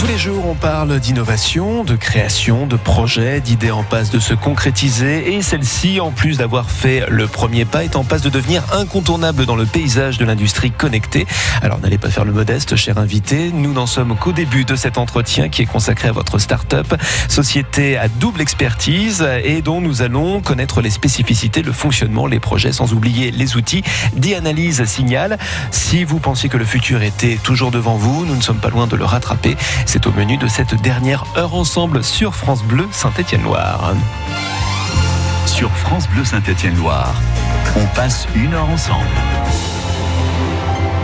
Tous les jours, on parle d'innovation, de création, de projets, d'idées en passe de se concrétiser. Et celle-ci, en plus d'avoir fait le premier pas, est en passe de devenir incontournable dans le paysage de l'industrie connectée. Alors n'allez pas faire le modeste, cher invité. Nous n'en sommes qu'au début de cet entretien qui est consacré à votre start-up, société à double expertise et dont nous allons connaître les spécificités, le fonctionnement, les projets, sans oublier les outils d'e-analyse signal. Si vous pensiez que le futur était toujours devant vous, nous ne sommes pas loin de le rattraper. C'est au menu de cette dernière heure ensemble sur France Bleu Saint-Étienne-Loire. Sur France Bleu Saint-Étienne-Loire, on passe une heure ensemble.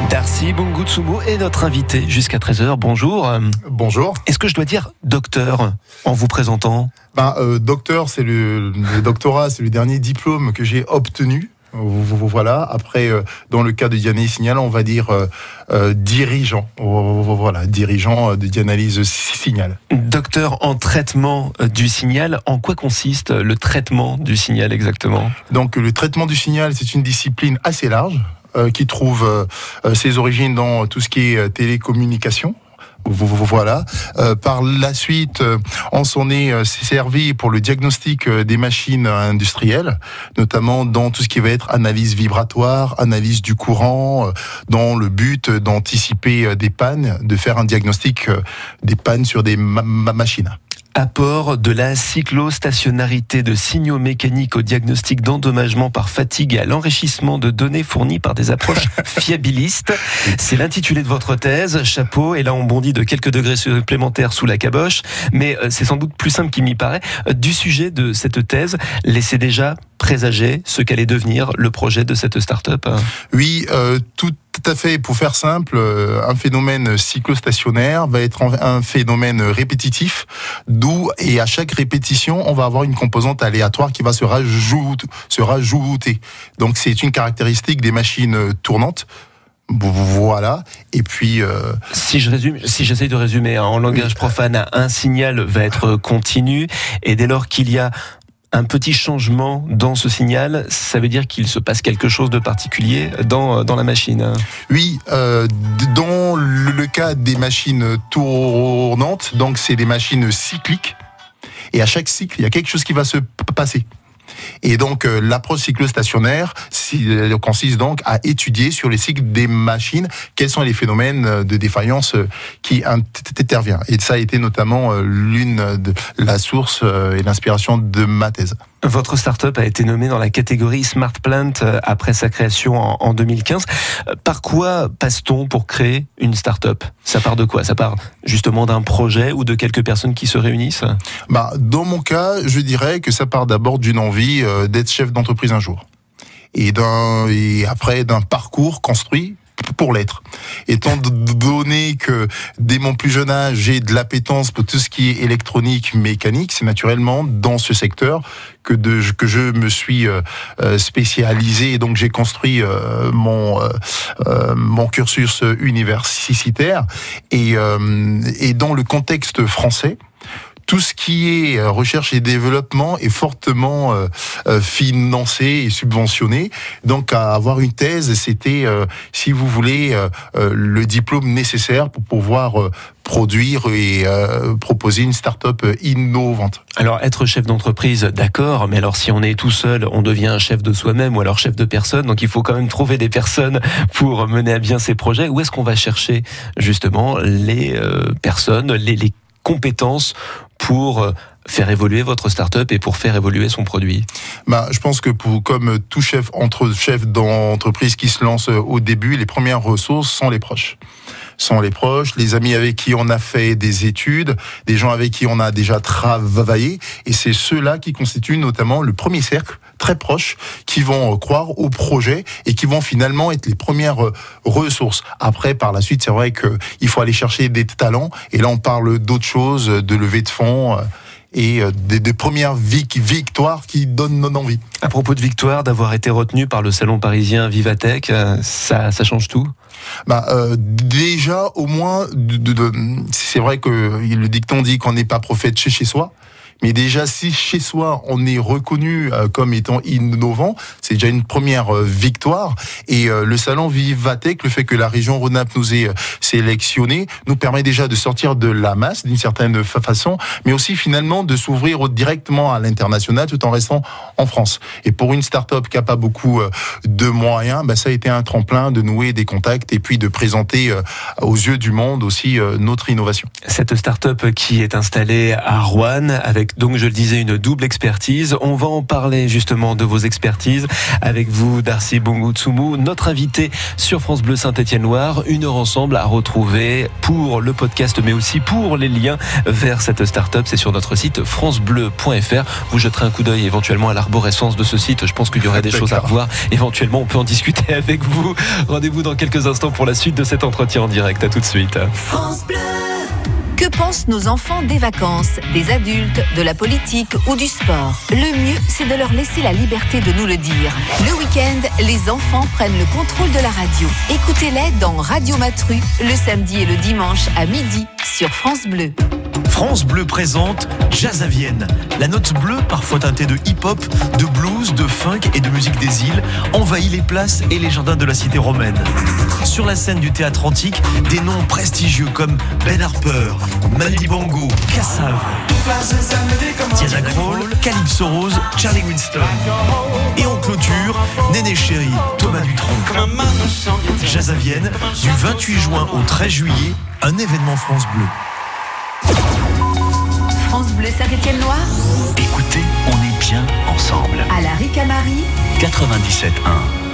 Darcy Bungutsumo est notre invité jusqu'à 13h. Bonjour. Bonjour. Est-ce que je dois dire docteur en vous présentant? Ben, euh, Docteur, c'est le, le doctorat, c'est le dernier diplôme que j'ai obtenu voilà. Après, euh, dans le cas de Dianalyse Signal, on va dire euh, euh, dirigeant. Voilà, dirigeant de Dianalyse Signal. Docteur en traitement du signal, en quoi consiste le traitement du signal exactement? Donc, le traitement du signal, c'est une discipline assez large qui trouve ses origines dans tout ce qui est télécommunication, voilà. Euh, par la suite, euh, on s'en est euh, servi pour le diagnostic des machines industrielles, notamment dans tout ce qui va être analyse vibratoire, analyse du courant, dans le but d'anticiper des pannes, de faire un diagnostic des pannes sur des machines apport de la cyclostationnarité de signaux mécaniques au diagnostic d'endommagement par fatigue et à l'enrichissement de données fournies par des approches fiabilistes. C'est l'intitulé de votre thèse, chapeau, et là on bondit de quelques degrés supplémentaires sous la caboche, mais euh, c'est sans doute plus simple qu'il m'y paraît. Euh, du sujet de cette thèse, laissez déjà présager ce qu'allait devenir le projet de cette start-up Oui, euh, tout à fait. Pour faire simple, euh, un phénomène cyclostationnaire va être un phénomène répétitif, d'où et à chaque répétition, on va avoir une composante aléatoire qui va se rajouter. Se rajouter. Donc c'est une caractéristique des machines tournantes. Voilà. Et puis, euh... si je résume, si j'essaye de résumer hein, en langage profane, un signal va être continu, et dès lors qu'il y a un petit changement dans ce signal, ça veut dire qu'il se passe quelque chose de particulier dans, dans la machine. Oui, euh, dans le cas des machines tournantes, donc c'est des machines cycliques, et à chaque cycle, il y a quelque chose qui va se passer. Et donc euh, l'approche cyclostationnaire euh, consiste donc à étudier sur les cycles des machines quels sont les phénomènes euh, de défaillance qui interviennent. Et ça a été notamment l'une de la source et l'inspiration de ma thèse. Votre start-up a été nommée dans la catégorie Smart Plant après sa création en 2015. Par quoi passe-t-on pour créer une start-up? Ça part de quoi? Ça part justement d'un projet ou de quelques personnes qui se réunissent? Bah, Dans mon cas, je dirais que ça part d'abord d'une envie euh, d'être chef d'entreprise un jour. Et après d'un parcours construit pour l'être. Étant donné que dès mon plus jeune âge, j'ai de l'appétence pour tout ce qui est électronique, mécanique, c'est naturellement dans ce secteur que, de, que je me suis euh, euh, spécialisé et donc j'ai construit mon, mon cursus universitaire. Et, et dans le contexte français, tout ce qui est euh, recherche et développement est fortement euh, euh, financé et subventionné. Donc, à avoir une thèse, c'était, si vous voulez, le diplôme nécessaire pour pouvoir produire et proposer une start-up innovante. Alors être chef d'entreprise, d'accord, mais alors si on est tout seul, on devient chef de soi-même ou alors chef de personne. Donc il faut quand même trouver des personnes pour mener à bien ces projets. Où est-ce qu'on va chercher justement les personnes, les, les compétences pour euh, faire évoluer votre start-up et pour faire évoluer son produit. Bah, Je pense que pour, comme tout chef entre chef d'entreprise qui se lance euh, au début, les premières ressources sont les proches. Sont les proches, les amis avec qui on a fait des études, des gens avec qui on a déjà travaillé, et c'est ceux-là qui constituent notamment le premier cercle très proche, qui vont euh, croire au projet et qui vont finalement être les premières ressources. Après, par la suite, c'est vrai qu'il faut aller chercher des talents, et là on parle d'autres choses, de levée de fonds et euh, des, premières victoires qui donnent non envie. À propos de victoire, d'avoir été retenu par le salon parisien Vivatech, euh, ça, ça change tout? Bah, euh, déjà, au moins, de, c'est vrai que le dicton dit qu'on n'est pas prophète chez, chez soi Mais déjà, si chez soi, on est reconnu euh, comme étant innovant, c'est déjà une première euh, victoire. Et euh, le salon Vivatech, le fait que la région Rhône-Alpes nous ait sélectionné, nous permet déjà de sortir de la masse d'une certaine façon, mais aussi finalement de s'ouvrir directement à l'international tout en restant en France. Et pour une start-up qui n'a pas beaucoup de moyens, bah, ça a été un tremplin de nouer des contacts et puis de présenter aux yeux du monde aussi notre innovation. Cette start-up qui est installée à Rouen avec donc je le disais une double expertise. On va en parler justement de vos expertises avec vous Darcy Bongutsumu, notre invité sur France Bleu Saint-Étienne-Loire. Une heure ensemble à retrouver pour le podcast mais aussi pour les liens vers cette start-up. C'est sur notre site francebleu.fr. Vous jeterez un coup d'œil éventuellement à l'arborescence de ce site. Je pense qu'il y aurait des choses à revoir. Éventuellement, on peut en discuter avec vous. Rendez-vous dans quelques instants pour la suite de cet entretien en direct. À tout de suite. France Bleu. Que pensent nos enfants des vacances, des adultes, de la politique ou du sport? Le mieux, c'est de leur laisser la liberté de nous le dire. Le week-end, les enfants prennent le contrôle de la radio. Écoutez-les dans Radio Matru, le samedi et le dimanche à midi sur France Bleu. France Bleu présente Jazz à Vienne. La note bleue, parfois teintée de hip-hop, de blues, de funk et de musique des îles, envahit les places et les jardins de la cité romaine. Sur la scène du théâtre antique, des noms prestigieux comme Ben Harper, Mandy Bongo, Cassav, Diana Krall, Calypso Rose, Charlie Winston. Et en clôture, Néné Chéri, Thomas Dutronc. Jazz à Vienne, du 28 juin au 13 juillet, un événement France Bleu. France Bleu Saint-Étienne-Loire. Écoutez, on est bien ensemble. À la Ricamari 97.1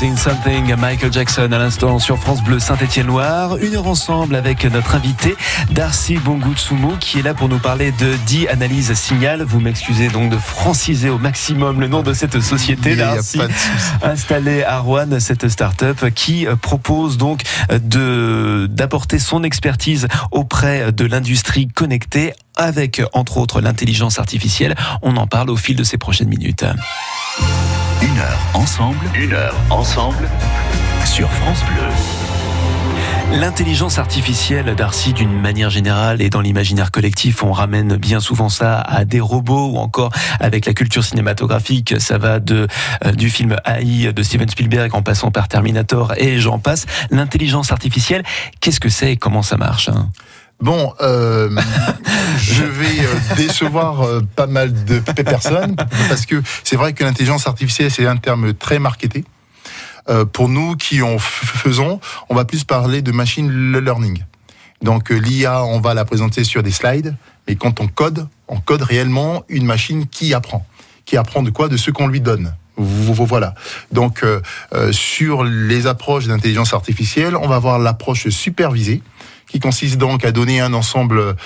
Something, Michael Jackson à l'instant sur France Bleu Saint-Étienne-Loire. Une heure ensemble avec notre invité Darcy Bongutsumu qui est là pour nous parler de dit Analyse Signal. Vous m'excusez donc de franciser au maximum le nom de cette société Darcy, installée à Rouen, cette start-up qui propose donc de d'apporter son expertise auprès de l'industrie connectée avec entre autres l'intelligence artificielle. On en parle au fil de ces prochaines minutes. Une heure ensemble, une heure ensemble sur France Bleu. L'intelligence artificielle, Darcy, d'une manière générale et dans l'imaginaire collectif, on ramène bien souvent ça à des robots ou encore avec la culture cinématographique, ça va de euh, du film AI de Steven Spielberg en passant par Terminator et j'en passe. L'intelligence artificielle, qu'est-ce que c'est et comment ça marche hein? Bon, euh, je vais euh, décevoir euh, pas mal de personnes parce que c'est vrai que l'intelligence artificielle c'est un terme très marketé. Euh, pour nous qui en faisons, on va plus parler de machine learning. Donc l'IA, on va la présenter sur des slides, mais quand on code, on code réellement une machine qui apprend. Qui apprend de quoi? De ce qu'on lui donne. Voilà. Donc, euh, sur les approches d'intelligence artificielle, on va avoir l'approche supervisée, qui consiste donc à donner un ensemble,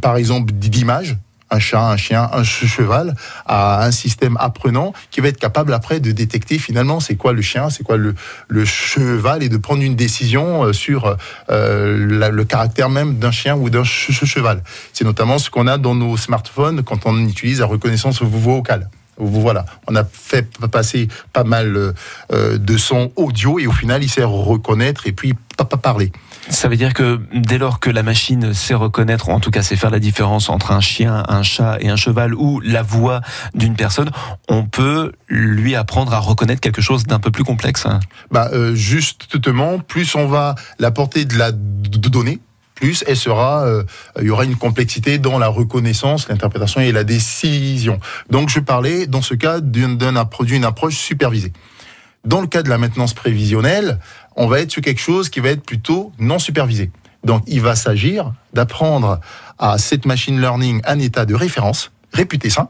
par exemple, d'images un chat, un chien, un cheval, à un système apprenant qui va être capable après de détecter finalement c'est quoi le chien, c'est quoi le, cheval et de prendre une décision euh, sur euh, le caractère même d'un chien ou d'un cheval. C'est notamment ce qu'on a dans nos smartphones quand on utilise la reconnaissance vocale. Voilà, on a fait passer pas mal euh, de sons audio et au final, il sait reconnaître et puis pas parler. Ça veut dire que dès lors que la machine sait reconnaître, ou en tout cas sait faire la différence entre un chien, un chat et un cheval, ou la voix d'une personne, on peut lui apprendre à reconnaître quelque chose d'un peu plus complexe. Hein. Bah, euh, justement, plus on va l'apporter de la donnée, plus elle sera, euh, il y aura une complexité dans la reconnaissance, l'interprétation et la décision. Donc je parlais dans ce cas d'un produit, une approche supervisée. Dans le cas de la maintenance prévisionnelle, on va être sur quelque chose qui va être plutôt non supervisé. Donc il va s'agir d'apprendre à cette machine learning un état de référence réputé sain,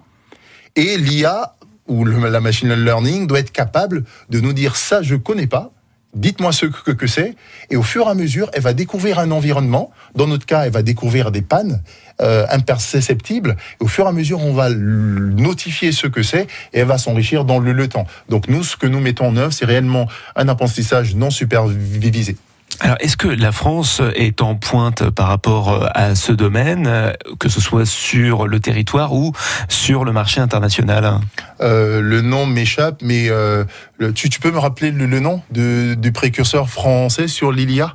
et l'IA ou la machine learning doit être capable de nous dire ça je connais pas, dites-moi ce que, c'est, et au fur et à mesure, elle va découvrir un environnement. Dans notre cas, elle va découvrir des pannes euh, imperceptibles. Au fur et à mesure, on va notifier ce que c'est, et elle va s'enrichir dans le, le temps. Donc nous, ce que nous mettons en œuvre, c'est réellement un apprentissage non supervisé. Alors, est-ce que la France est en pointe par rapport euh, à ce domaine, euh, que ce soit sur le territoire ou sur le marché international? Euh, Le nom m'échappe, mais euh, tu, tu, peux me rappeler le, le nom de, du précurseur français sur l'ILIA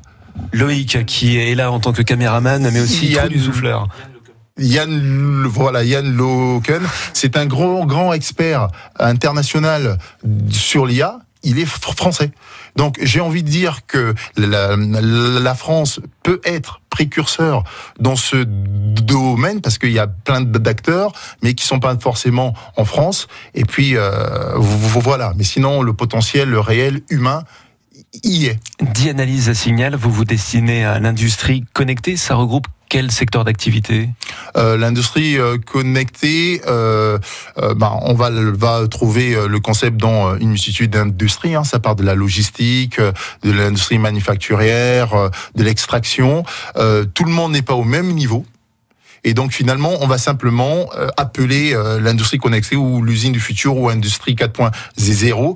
Loïc, qui est là en tant que caméraman, mais aussi Yann, du souffleur. Yann, voilà, Yann Loken, c'est un grand, grand expert international sur l'IA. Il est français. Donc j'ai envie de dire que la, France peut être précurseur dans ce domaine parce qu'il y a plein d'acteurs, mais qui sont pas forcément en France. Et puis euh, voilà. Mais sinon, le potentiel, le réel humain y est. D'analyse signal, vous vous destinez à l'industrie connectée. Ça regroupe quel secteur d'activité euh, L'industrie euh, connectée, euh, bah, on va, trouver le concept dans une multitude d'industries. Hein. Ça part de la logistique, de l'industrie manufacturière, de l'extraction. tout le monde n'est pas au même niveau. Et donc finalement, on va simplement appeler l'industrie connectée ou l'usine du futur ou industrie 4.0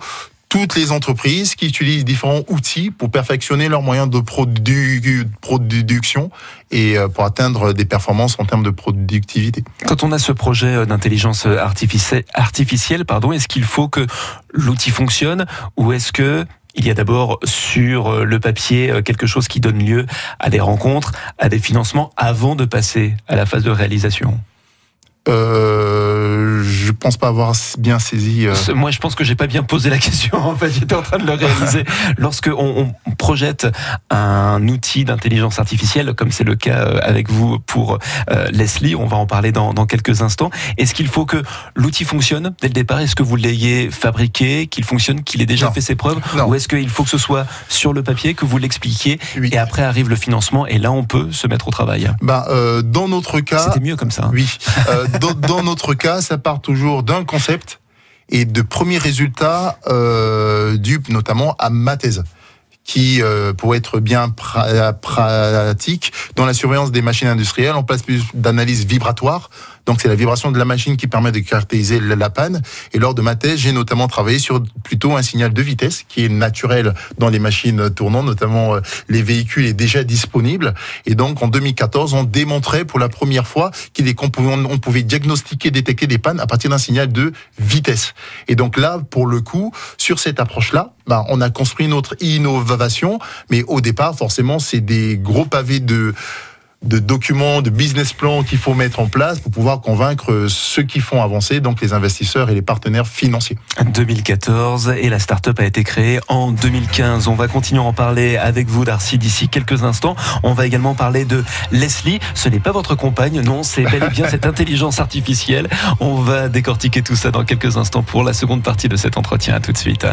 toutes les entreprises qui utilisent différents outils pour perfectionner leurs moyens de produ production et euh, pour atteindre des performances en termes de productivité. Quand on a ce projet euh, d'intelligence artificielle, artificielle, pardon, est-ce qu'il faut que l'outil fonctionne ou est-ce que il y a d'abord sur euh, le papier quelque chose qui donne lieu à des rencontres, à des financements avant de passer à la phase de réalisation? Euh, je pense pas avoir bien saisi. Euh... Moi, je pense que j'ai pas bien posé la question. En fait, j'étais en train de le réaliser. Lorsque on, on projette un outil d'intelligence artificielle, comme c'est le cas euh, avec vous pour euh, Leslie, on va en parler dans, dans quelques instants. Est-ce qu'il faut que l'outil fonctionne dès le départ? Est-ce que vous l'ayez fabriqué, qu'il fonctionne, qu'il ait déjà non. fait ses preuves, non. ou est-ce qu'il faut que ce soit sur le papier, que vous l'expliquiez, oui. et après arrive le financement, et là on peut se mettre au travail? Bah, Dans notre cas, c'était mieux comme ça. Hein. Oui. Dans, notre cas, ça part toujours d'un concept et de premiers résultats euh, notamment à ma qui, euh, pour être bien pratique, dans la surveillance des machines industrielles, on place plus d'analyse vibratoire donc c'est la vibration de la machine qui permet de caractériser la panne. Et lors de ma thèse, j'ai notamment travaillé sur plutôt un signal de vitesse qui est naturel dans les machines tournantes, notamment euh, les véhicules est déjà disponible. Et donc en 2014, on démontrait pour la première fois qu'on pouvait diagnostiquer, détecter des pannes à partir d'un signal de vitesse. Et donc là, pour le coup, sur cette approche-là, ben, on a construit notre innovation, mais au départ, forcément, c'est des gros pavés de de documents, de business plans qu'il faut mettre en place pour pouvoir convaincre ceux qui font avancer, donc les investisseurs et les partenaires financiers. 2014 et la start-up a été créée en 2015. On va continuer à en parler avec vous, Darcy, d'ici quelques instants. On va également parler de Leslie. Ce n'est pas votre compagne, non, c'est bel et bien cette intelligence artificielle. On va décortiquer tout ça dans quelques instants pour la seconde partie de cet entretien. À tout de suite.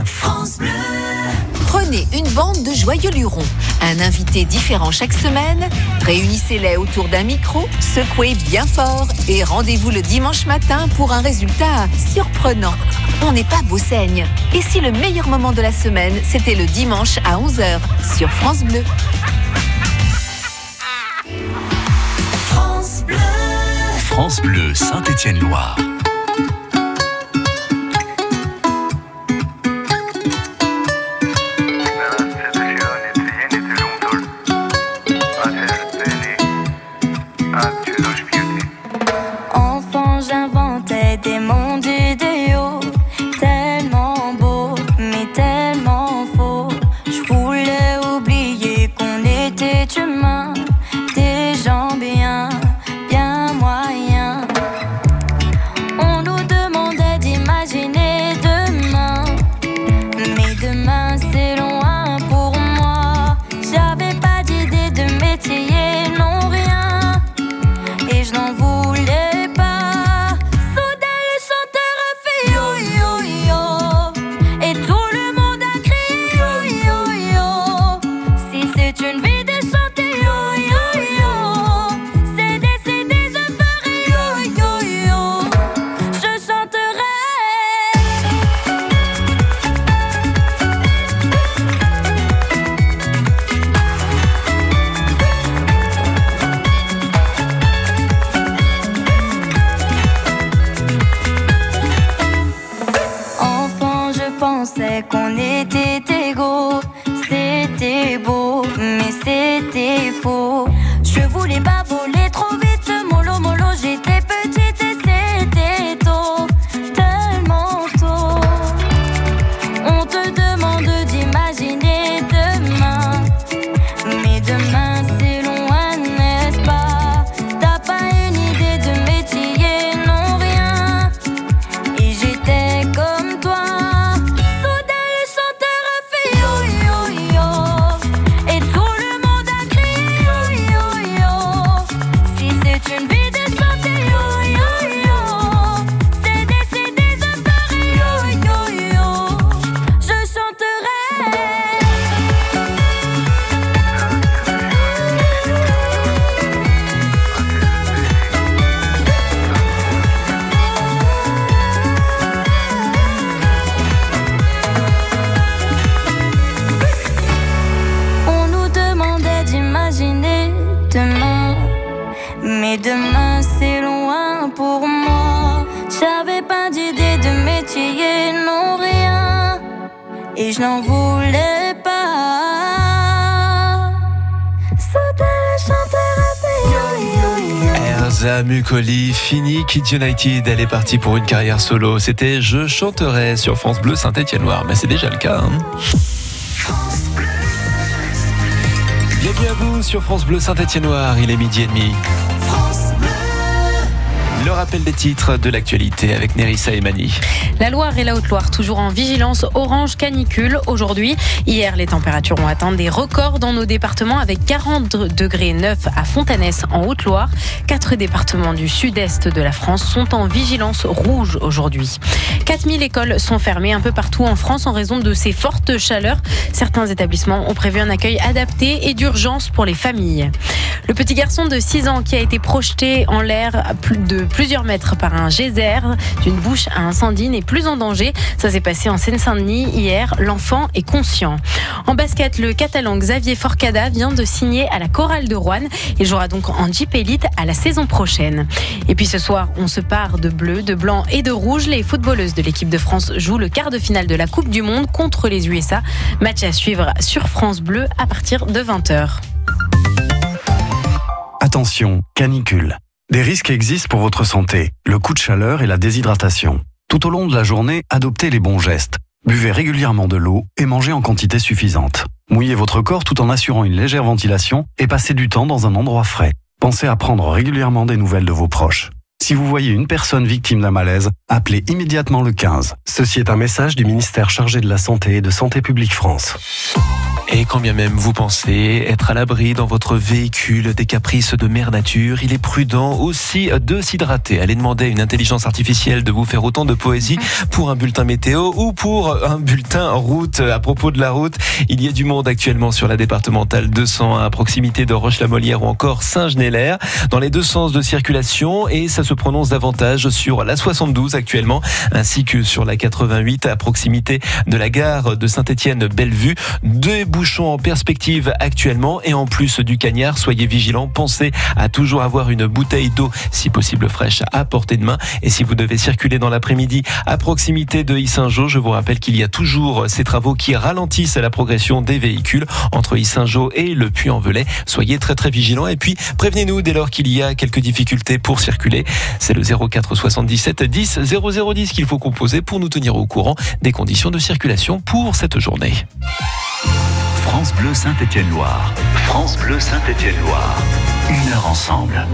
Prenez une bande de joyeux lurons, un invité différent chaque semaine, réunissez-les autour d'un micro, secouez bien fort et rendez-vous le dimanche matin pour un résultat surprenant. On n'est pas beau saigne. Et si le meilleur moment de la semaine, c'était le dimanche à 11h sur France Bleu? France Bleu, France Bleu Saint-Étienne-Loire. Kids United, elle est partie pour une carrière solo. C'était Je chanterai sur France Bleu Saint-Étienne-Loire, mais c'est déjà le cas. Hein. Bienvenue à vous sur France Bleu Saint-Étienne-Loire, il est midi et demi. Le rappel des titres de l'actualité avec Nerissa et Mani. La Loire et la Haute-Loire toujours en vigilance orange canicule aujourd'hui. Hier, les températures ont atteint des records dans nos départements avec 40 degrés 9 à Fontanès en Haute-Loire. Quatre départements du sud-est de la France sont en vigilance rouge aujourd'hui. 4000 écoles sont fermées un peu partout en France en raison de ces fortes chaleurs. Certains établissements ont prévu un accueil adapté et d'urgence pour les familles. Le petit garçon de 6 ans qui a été projeté en l'air de plusieurs mètres par un geyser. D'une bouche à incendie n'est plus en danger. Ça s'est passé en Seine-Saint-Denis hier. L'enfant est conscient. En basket, le catalan Xavier Forcada vient de signer à la chorale de Rouen. Il jouera donc en Jeep Elite à la saison prochaine. Et puis ce soir, on se part de bleu, de blanc et de rouge. Les footballeuses de l'équipe de France jouent le quart de finale de la Coupe du Monde contre les USA. Match à suivre sur France Bleu à partir de 20h. Attention, canicule. Des risques existent pour votre santé, le coup de chaleur et la déshydratation. Tout au long de la journée, adoptez les bons gestes. Buvez régulièrement de l'eau et mangez en quantité suffisante. Mouillez votre corps tout en assurant une légère ventilation et passez du temps dans un endroit frais. Pensez à prendre régulièrement des nouvelles de vos proches. Si vous voyez une personne victime d'un malaise, appelez immédiatement le 15. Ceci est un message du ministère chargé de la Santé et de Santé publique France. Et quand bien même vous pensez être à l'abri dans votre véhicule des caprices de mère nature, il est prudent aussi de s'hydrater. Allez demander à une intelligence artificielle de vous faire autant de poésie pour un bulletin météo ou pour un bulletin route. À propos de la route, il y a du monde actuellement sur la départementale 201 à proximité de Roche-la-Molière ou encore Saint-Genélaire dans les deux sens de circulation et ça se prononce davantage sur la 72 actuellement ainsi que sur la 88 à proximité de la gare de Saint-Étienne-Bellevue. Bouchons en perspective actuellement et en plus du cagnard, soyez vigilants, pensez à toujours avoir une bouteille d'eau, si possible fraîche, à portée de main. Et si vous devez circuler dans l'après-midi à proximité de Issingeau, je vous rappelle qu'il y a toujours ces travaux qui ralentissent la progression des véhicules entre Issingeau et le Puy-en-Velay. Soyez très très vigilants et puis prévenez-nous dès lors qu'il y a quelques difficultés pour circuler. C'est le 04 77 10 0010 qu'il faut composer pour nous tenir au courant des conditions de circulation pour cette journée. France Bleu Saint-Étienne-Loire. France Bleu Saint-Étienne-Loire. Une heure ensemble.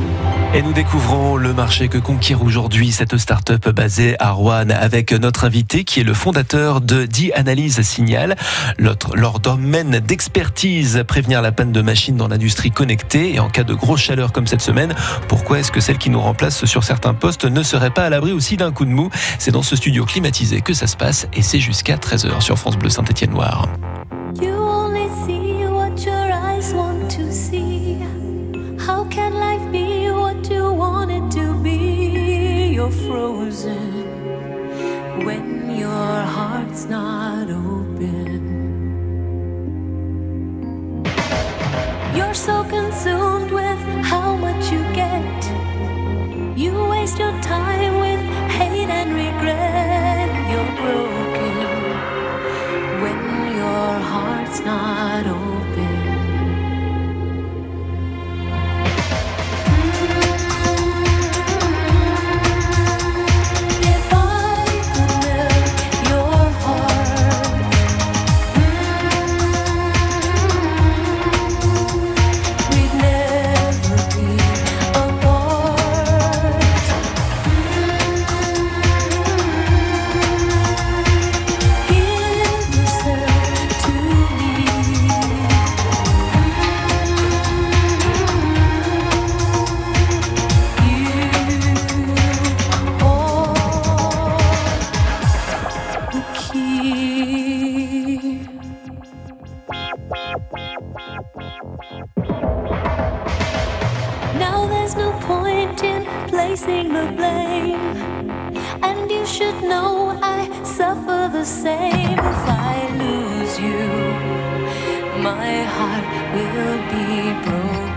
Et nous découvrons le marché que conquiert aujourd'hui cette start-up basée à Rouen avec notre invité qui est le fondateur de Die Analyse Signal. Leur domaine d'expertise, prévenir la panne de machines dans l'industrie connectée et en cas de grosse chaleur comme cette semaine, pourquoi est-ce que celle qui nous remplace sur certains postes ne serait pas à l'abri aussi d'un coup de mou? C'est dans ce studio climatisé que ça se passe et c'est jusqu'à 13h sur France Bleu Saint-Étienne-Loire. There's no point in placing the blame. And you should know I suffer the same if I lose you. My heart will be broken.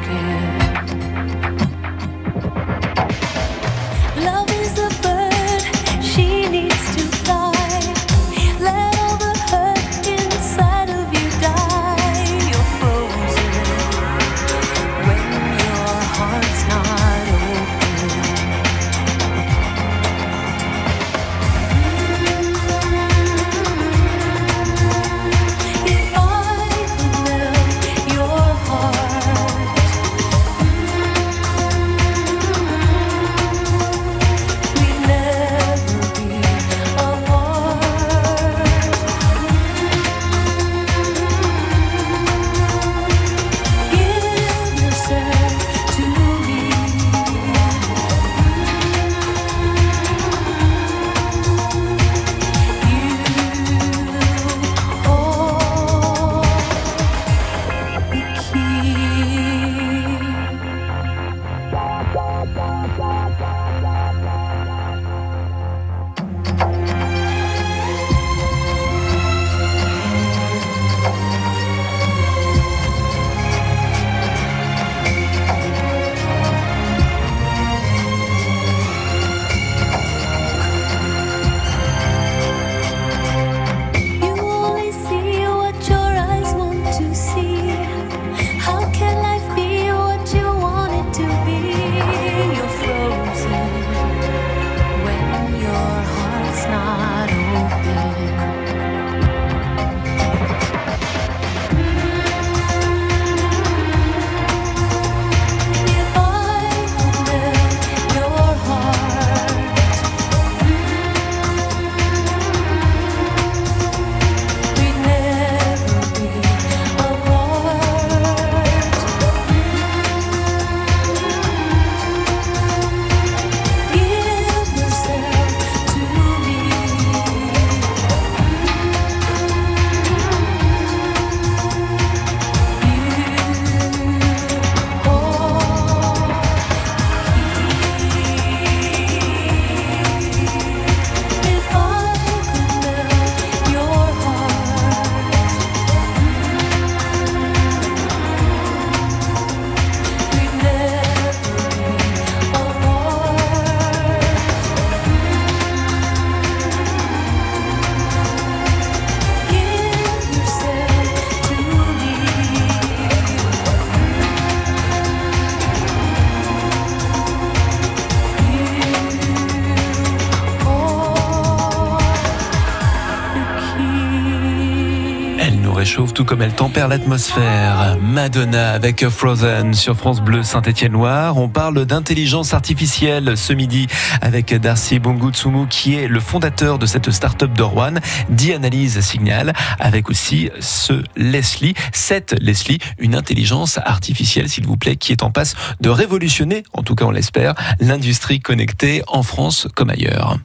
Réchauffe tout comme elle tempère l'atmosphère. Madonna avec Frozen sur France Bleu Saint-Étienne-Loire. On parle d'intelligence artificielle ce midi avec Darcy Bongutsumu qui est le fondateur de cette start-up Rouen, d'Analyse Signal, avec aussi ce Leslie, cette Leslie, une intelligence artificielle s'il vous plaît, qui est en passe de révolutionner, en tout cas on l'espère, l'industrie connectée en France comme ailleurs.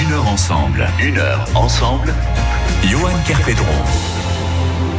Une heure ensemble, une heure ensemble. Johan Kerpedron.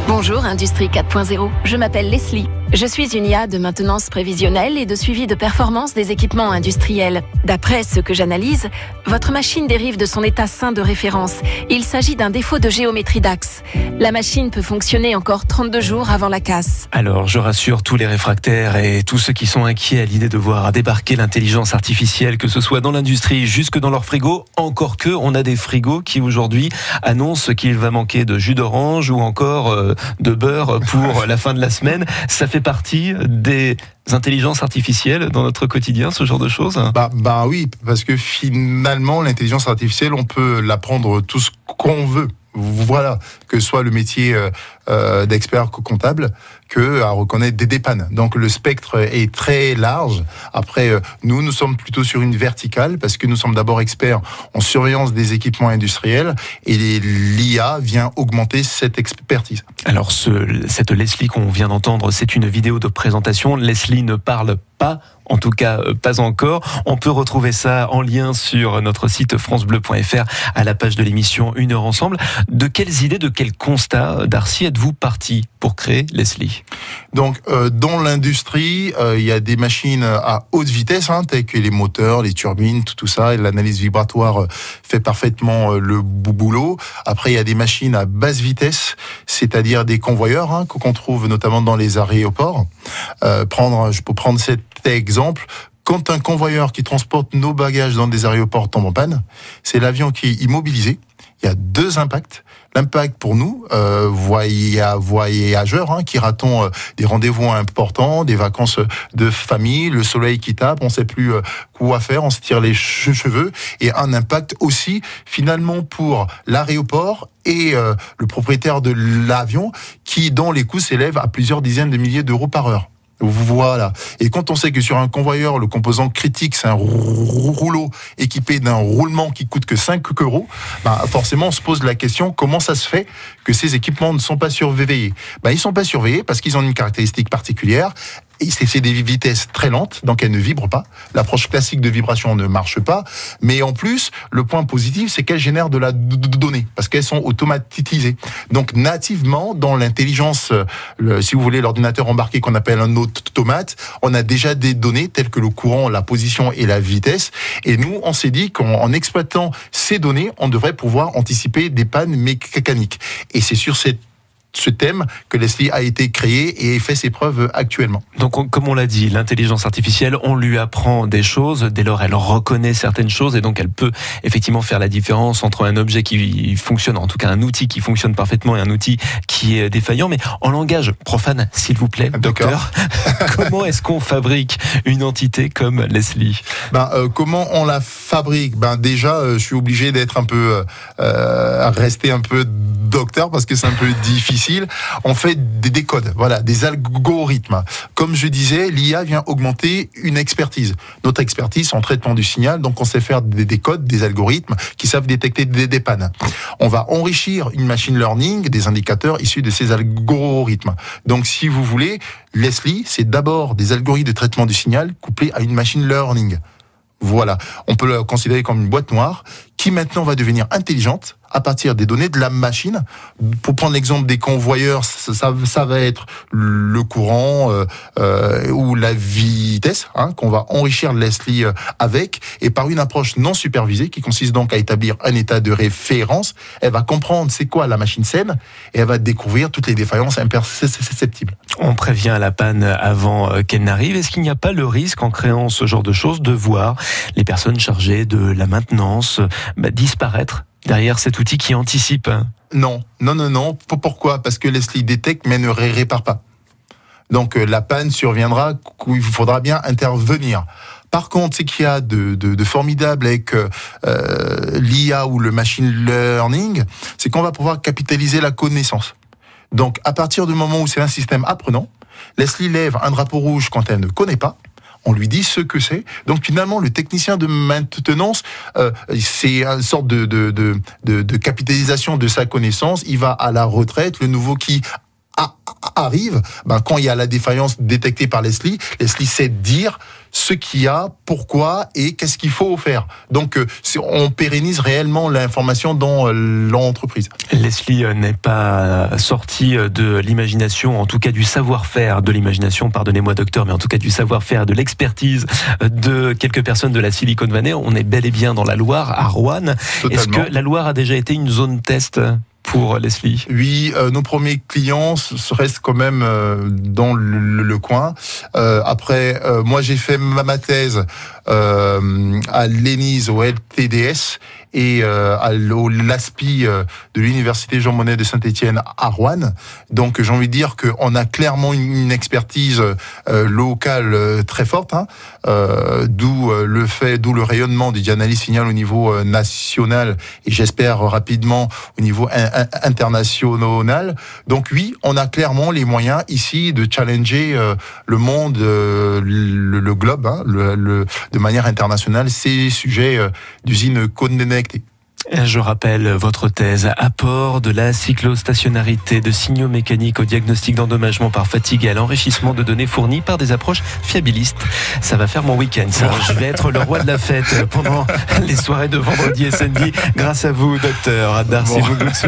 Bonjour Industrie 4.0, je m'appelle Leslie. Je suis une IA de maintenance prévisionnelle et de suivi de performance des équipements industriels. D'après ce que j'analyse, votre machine dérive de son état sain de référence. Il s'agit d'un défaut de géométrie d'axe. La machine peut fonctionner encore 32 jours avant la casse. Alors, je rassure tous les réfractaires et tous ceux qui sont inquiets à l'idée de voir débarquer l'intelligence artificielle, que ce soit dans l'industrie, jusque dans leur frigo. Encore que, on a des frigos qui aujourd'hui annoncent qu'il va manquer de jus d'orange ou encore euh, de beurre pour la fin de la semaine. Ça fait partie des intelligences artificielles dans notre quotidien, ce genre de choses? Bah, bah oui, parce que finalement, l'intelligence artificielle, on peut l'apprendre tout ce qu'on veut. Voilà, que soit le métier euh, euh, d'expert comptable, que à reconnaître des dépannes. Donc le spectre est très large. Après, euh, nous, nous sommes plutôt sur une verticale parce que nous sommes d'abord experts en surveillance des équipements industriels et l'IA vient augmenter cette expertise. Alors, ce, cette Leslie qu'on vient d'entendre, c'est une vidéo de présentation. Leslie ne parle pas en tout cas euh, pas encore. On peut retrouver ça en lien sur notre site francebleu.fr à la page de l'émission Une heure ensemble. De quelles idées, de quels constats, Darcy, êtes-vous parti pour créer Leslie? Donc, euh, dans l'industrie, euh, il y a des machines à haute vitesse, hein, telles que les moteurs, les turbines, tout, ça. Et l'analyse vibratoire euh, fait parfaitement euh, le bou- boulot. Après, il y a des machines à basse vitesse, c'est-à-dire des convoyeurs hein, qu'on trouve notamment dans les aéroports. Euh, prendre, je peux prendre cet exemple. Quand un convoyeur qui transporte nos bagages dans des aéroports tombe en panne, c'est l'avion qui est immobilisé. Il y a deux impacts. L'impact pour nous, euh, voya- voyageurs, hein, qui ratons euh, des rendez-vous importants, des vacances de famille, le soleil qui tape, on sait plus euh, quoi faire, on se tire les che- cheveux, et un impact aussi finalement pour l'aéroport et le propriétaire de l'avion, qui dont les coûts s'élèvent à plusieurs dizaines de milliers d'euros par heure. Voilà. Et quand on sait que sur un convoyeur, le composant critique, c'est un rou- rouleau équipé d'un roulement qui coûte que 5 euros, bah forcément, on se pose la question comment ça se fait que ces équipements ne sont pas surveillés? Bah, Ils ne sont pas surveillés parce qu'ils ont une caractéristique particulière. C'est des vitesses très lentes, donc elles ne vibrent pas. L'approche classique de vibration ne marche pas. Mais en plus, le point positif, c'est qu'elles génèrent de la donnée, parce qu'elles sont automatisées. Donc nativement, dans l'intelligence, si vous voulez, l'ordinateur embarqué qu'on appelle un automate, on a déjà des données telles que le courant, la position et la vitesse. Et nous, on s'est dit qu'en en exploitant ces données, on devrait pouvoir anticiper des pannes mécaniques. Et c'est sur cette ce thème que Leslie a été créé et fait ses preuves actuellement. Donc, on- comme on l'a dit, l'intelligence artificielle, on lui apprend des choses. Dès lors, elle reconnaît certaines choses et donc elle peut effectivement faire la différence entre un objet qui fonctionne, en tout cas un outil qui fonctionne parfaitement et un outil qui est défaillant. Mais en langage profane, s'il vous plaît, docteur, comment est-ce qu'on fabrique une entité comme Leslie? Ben, euh, comment on la fabrique? Ben déjà, euh, je suis obligé d'être un peu, euh, euh, rester un peu docteur parce que c'est un peu difficile. On fait des décodes, voilà, des algorithmes. Comme je disais, l'IA vient augmenter une expertise. Notre expertise en traitement du signal, donc on sait faire des décodes, des algorithmes qui savent détecter des, des pannes. On va enrichir une machine learning des indicateurs issus de ces algorithmes. Donc, si vous voulez, Leslie, c'est d'abord des algorithmes de traitement du signal couplés à une machine learning. Voilà, on peut le considérer comme une boîte noire qui maintenant va devenir intelligente à partir des données de la machine. Pour prendre l'exemple des convoyeurs, ça, va être le courant euh, euh, ou la vitesse hein, qu'on va enrichir Leslie euh, avec et par une approche non supervisée qui consiste donc à établir un état de référence. Elle va comprendre c'est quoi la machine saine et elle va découvrir toutes les défaillances imperceptibles. On prévient la panne avant qu'elle n'arrive. Est-ce qu'il n'y a pas le risque, en créant ce genre de choses, de voir les personnes chargées de la maintenance bah, disparaître derrière cet outil qui anticipe Non, non, non, non. Pour- Pourquoi? Parce que Leslie détecte mais ne ré- répare pas. Donc euh, la panne surviendra, il faudra bien intervenir. Par contre, ce qu'il y a de formidable avec euh, euh, l'IA ou le machine learning, c'est qu'on va pouvoir capitaliser la connaissance. Donc, à partir du moment où c'est un système apprenant, Leslie lève un drapeau rouge quand elle ne connaît pas. On lui dit ce que c'est. Donc finalement, le technicien de maintenance, euh, c'est une sorte de, de, de, de, capitalisation de sa connaissance. Il va à la retraite. Le nouveau qui arrive, ben, quand il y a la défaillance détectée par Leslie, Leslie sait dire ce qu'il y a, pourquoi et qu'est-ce qu'il faut faire. Donc, euh, on pérennise réellement l'information dans euh, l'entreprise. Leslie euh, n'est pas sortie de l'imagination, en tout cas du savoir-faire de l'imagination, pardonnez-moi docteur, mais en tout cas du savoir-faire, de l'expertise de quelques personnes de la Silicon Valley. On est bel et bien dans la Loire, à Rouen. Est-ce que la Loire a déjà été une zone test? Leslie Oui, euh, nos premiers clients restent quand même euh, dans le, le- le coin. Euh, après, euh, moi j'ai fait ma, ma thèse euh, à l'ENISE, au LTDS et euh, à LASPI euh, de l'Université Jean Monnet de Saint-Étienne à Rouen. Donc j'ai envie de dire qu'on a clairement une, expertise euh, locale euh, très forte, hein, d'où le fait, d'où le rayonnement du Dianalyse Signal au niveau national et j'espère rapidement au niveau in- in- international. Donc oui, on a clairement les moyens ici de challenger le monde, le, le globe, hein, le, le- de manière internationale, ces sujets euh, d'usines connectées. Je rappelle votre thèse apport de la cyclostationarité de signaux mécaniques au diagnostic d'endommagement par fatigue et à l'enrichissement de données fournies par des approches fiabilistes. Ça va faire mon week-end. ça. Je vais être le roi de la fête pendant les soirées de vendredi et samedi grâce à vous, docteur Darcy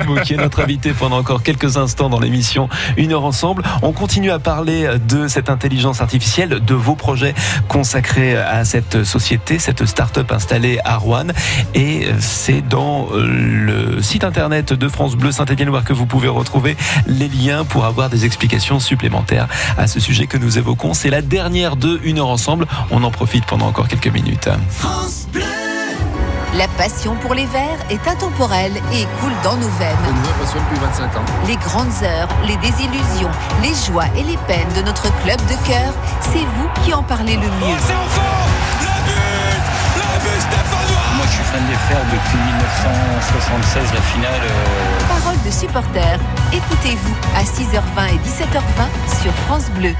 Bon. Qui est notre invité pendant encore quelques instants dans l'émission Une heure ensemble. On continue à parler de cette intelligence artificielle, de vos projets consacrés à cette société, cette start-up installée à Rouen. Et c'est dans euh, le site internet de France Bleu Saint-Étienne-Loire que vous pouvez retrouver les liens pour avoir des explications supplémentaires à ce sujet que nous évoquons. C'est la dernière de Une heure ensemble. On en profite pendant encore quelques minutes. La passion pour les verts est intemporelle et coule dans nos veines. depuis 25 ans. Les grandes heures, les désillusions, les joies et les peines de notre club de cœur, c'est vous qui en parlez le mieux. Moi, je suis fan des Fers depuis 1976, la finale. euh, Parole de supporters, écoutez-vous à 6h20 et 17h20 sur France Bleu.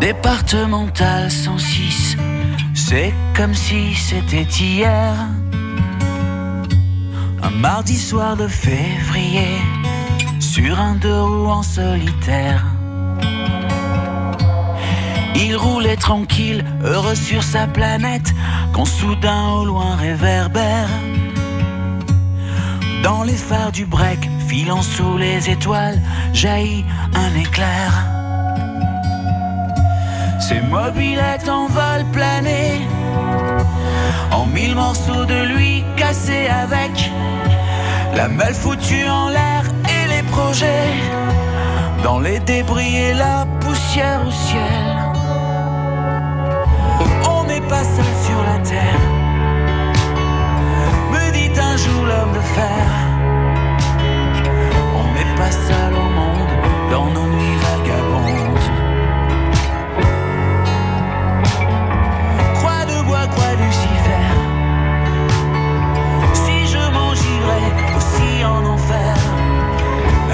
Départemental 106, c'est comme si c'était hier. Un mardi soir de février, sur un deux roues en solitaire. Il roulait tranquille, heureux sur sa planète, quand soudain au loin réverbère. Dans les phares du break, filant sous les étoiles, jaillit un éclair. Ses mobilettes en vol plané, en mille morceaux de lui cassés avec la malle foutue en l'air et les projets dans les débris et la poussière au ciel. On n'est pas seul sur la terre, me dit un jour l'homme de fer. On n'est pas seul au monde dans nos nuits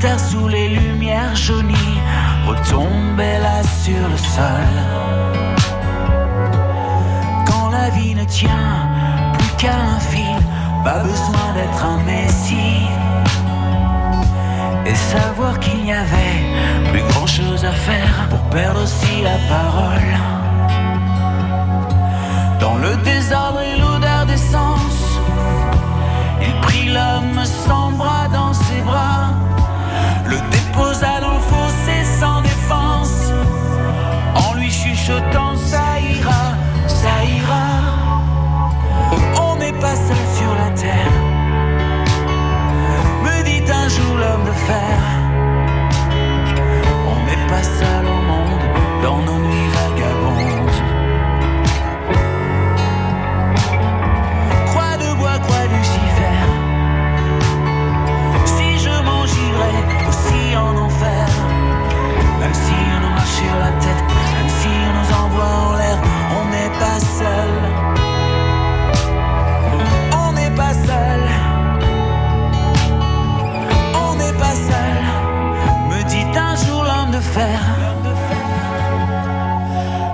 terres sous les lumières jaunies retombaient là sur le sol. Quand la vie ne tient plus qu'à un fil, pas besoin d'être un messie. Et savoir qu'il n'y avait plus grand chose à faire pour perdre aussi la parole. Dans le désordre et l'odeur d'essence, il prit l'homme sans t'en ça ira, ça ira. On n'est pas seul sur la terre. Me dit un jour l'homme de fer. On n'est pas seul au monde dans nos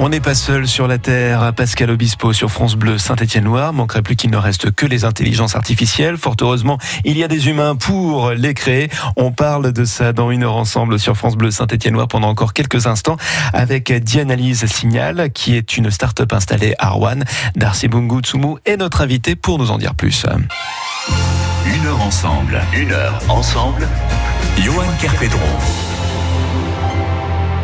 On n'est pas seul sur la Terre. Pascal Obispo sur France Bleu Saint-Étienne-Loire. Manquerait plus qu'il ne reste que les intelligences artificielles. Fort heureusement, il y a des humains pour les créer. On parle de ça dans une heure ensemble sur France Bleu Saint-Étienne-Loire pendant encore quelques instants avec Dianalyse Signal, qui est une start-up installée à Rouen. Darcy Bungu Tsumu est notre invité pour nous en dire plus. Une heure ensemble. Une heure ensemble. Johan Kerpedron.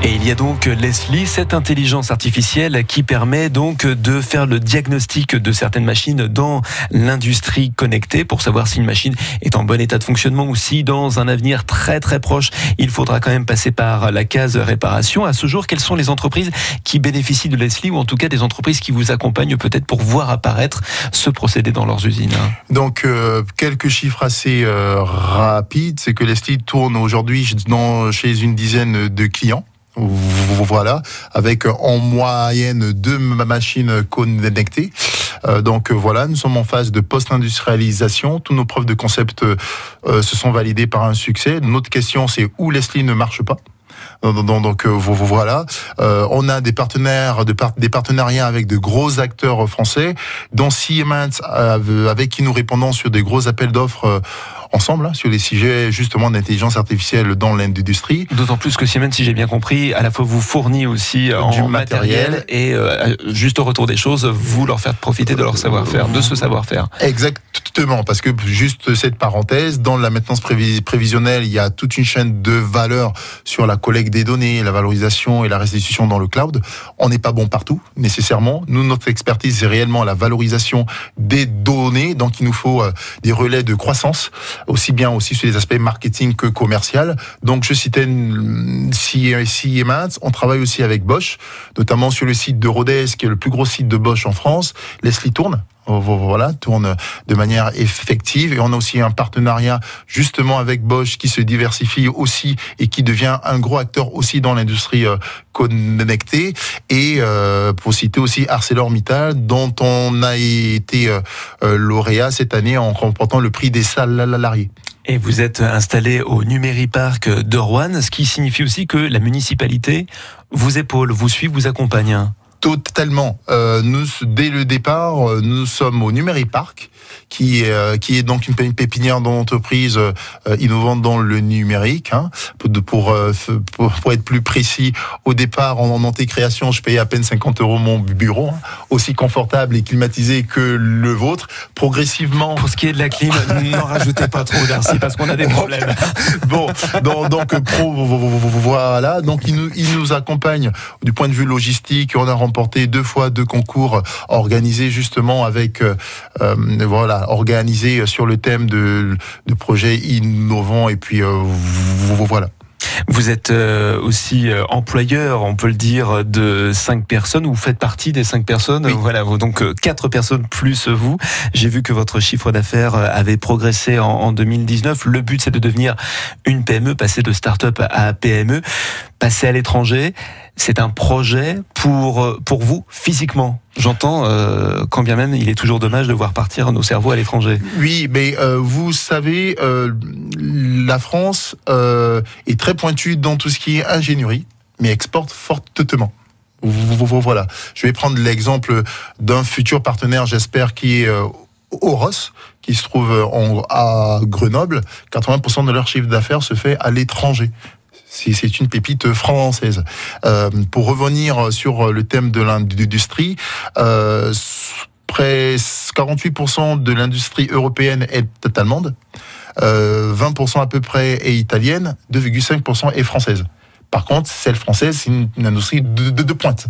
Et il y a donc Leslie, cette intelligence artificielle qui permet donc de faire le diagnostic de certaines machines dans l'industrie connectée pour savoir si une machine est en bon état de fonctionnement ou si dans un avenir très très proche, il faudra quand même passer par la case réparation. À ce jour, quelles sont les entreprises qui bénéficient de Leslie ou en tout cas des entreprises qui vous accompagnent peut-être pour voir apparaître ce procédé dans leurs usines Donc, euh, quelques chiffres assez euh, rapides, c'est que Leslie tourne aujourd'hui chez une dizaine de clients. Voilà, avec en moyenne deux ma- machines connectées. Euh, donc euh, voilà, nous sommes en phase de post-industrialisation. Tous nos preuves de concept euh, euh, se sont validées par un succès. Notre question, c'est où Leslie ne marche pas. Donc, donc, donc, euh, vo- vo- voilà, Euh, on a des partenaires, de par- des partenariats avec de gros acteurs français, dont Siemens, euh, avec qui nous répondons sur des gros appels d'offres euh, ensemble hein, sur les sujets justement d'intelligence artificielle dans l'industrie. D'autant plus que Siemens, si j'ai bien compris, à la fois vous fournit aussi en Du matériel, matériel. et euh, juste au retour des choses, vous leur faites profiter de leur savoir-faire, de ce savoir-faire. Exactement, parce que juste cette parenthèse, dans la maintenance prévis- prévisionnelle, il y a toute une chaîne de valeur sur la collecte des données, la valorisation et la restitution dans le cloud. On n'est pas bon partout, nécessairement. Nous, notre expertise, c'est réellement la valorisation des données, donc il nous faut euh, des relais de croissance, aussi bien aussi sur les aspects marketing que commercial. Donc je citais euh, Siemens, on travaille aussi avec Bosch, notamment sur le site de Rodez, qui est le plus gros site de Bosch en France. Leslie tourne, voilà, tourne de manière effective. Et on a aussi un partenariat justement avec Bosch qui se diversifie aussi et qui devient un gros acteur aussi dans l'industrie euh, connectée. Et euh, pour citer aussi ArcelorMittal, dont on a été euh, euh, lauréat cette année en remportant le prix des salariés. Et vous êtes installé au Numériparc de Rouen, ce qui signifie aussi que la municipalité vous épaule, vous suit, vous accompagne. Totalement. Euh, nous, dès le départ, euh, nous sommes au Numériparc, qui est, euh, qui est donc une, pépinière d'entreprise euh, innovante dans le numérique. Hein, pour, pour, euh, pour, être plus précis, au départ, en, en antécréation, je payais à peine 50 euros mon bureau, hein, aussi confortable et climatisé que le vôtre. Progressivement, Pour ce qui est de la clim, n'en rajoutez pas trop, Darcy, parce qu'on a des problèmes. bon, donc, donc pro, voilà. Donc il nous, il nous accompagne du point de vue logistique. On a remporté deux fois deux concours organisés justement avec, euh, voilà, organisés sur le thème de, de projets innovants. Et puis euh, voilà. Vous êtes euh, aussi euh, employeur, on peut le dire, de cinq personnes. Vous faites partie des cinq personnes. Oui. Voilà, vous- donc euh, quatre personnes plus vous. J'ai vu que votre chiffre d'affaires euh, avait progressé en 2019. Le but, c'est de devenir une PME, passer de start-up à PME, passer à l'étranger. C'est un projet pour euh, pour vous physiquement. J'entends, euh, quand bien même, il est toujours dommage de voir partir nos cerveaux à l'étranger. Oui, mais euh, vous savez, la France est très pointue dans tout ce qui est ingénierie, mais exporte fortement. Voilà. Je vais prendre l'exemple d'un futur partenaire, j'espère, qui est Oros, qui se trouve en, à Grenoble. 80% de leur chiffre d'affaires se fait à l'étranger. C'est une pépite française. Euh, pour revenir sur le thème de l'industrie, euh, près 48% de l'industrie européenne est allemande, euh, 20% à peu près est italienne, 2,5% est française. Par contre, celle française, c'est une, une industrie de, de, de pointe.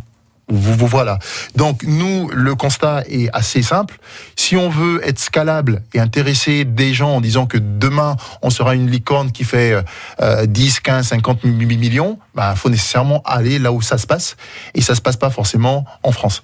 Vous, vous voilà. Donc nous, le constat est assez simple. Si on veut être scalable et intéresser des gens en disant que demain on sera une licorne qui fait euh, 10, 15, 50 mi- millions, bah faut nécessairement aller là où ça se passe et ça se passe pas forcément en France.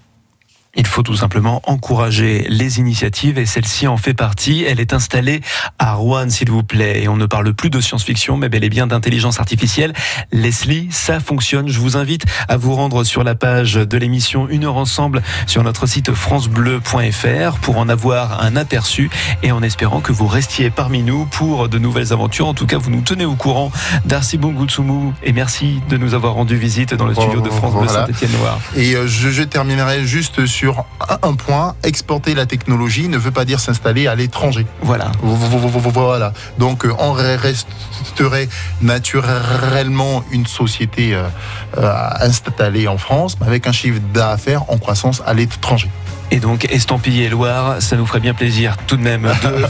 Il faut tout simplement encourager les initiatives et celle-ci en fait partie. Elle est installée à Rouen, s'il vous plaît. Et on ne parle plus de science-fiction, mais bel et bien d'intelligence artificielle. Leslie, ça fonctionne. Je vous invite à vous rendre sur la page de l'émission Une heure ensemble sur notre site francebleu.fr pour en avoir un aperçu et en espérant que vous restiez parmi nous pour de nouvelles aventures. En tout cas, vous nous tenez au courant. Darcy Bongutsumu et merci de nous avoir rendu visite dans le studio de France Bleu Voilà. Saint-Étienne-Loire. Et euh, je, je terminerai juste sur un, un point. Exporter la technologie ne veut pas dire s'installer à l'étranger. Voilà. Voilà. Donc euh, on resterait naturellement une société euh, euh, installée en France, mais avec un chiffre d'affaires en croissance à l'étranger. Et donc, estampillé Loire, ça nous ferait bien plaisir tout de même de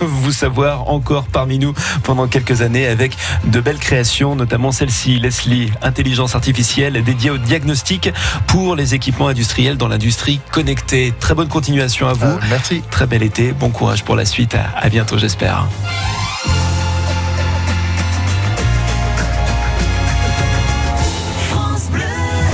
vous savoir encore parmi nous pendant quelques années avec de belles créations, notamment celle-ci, Leslie, intelligence artificielle dédiée au diagnostic pour les équipements industriels dans l'industrie connectée. Très bonne continuation à vous. Euh, merci. Très bel été, bon courage pour la suite. À, à bientôt, j'espère.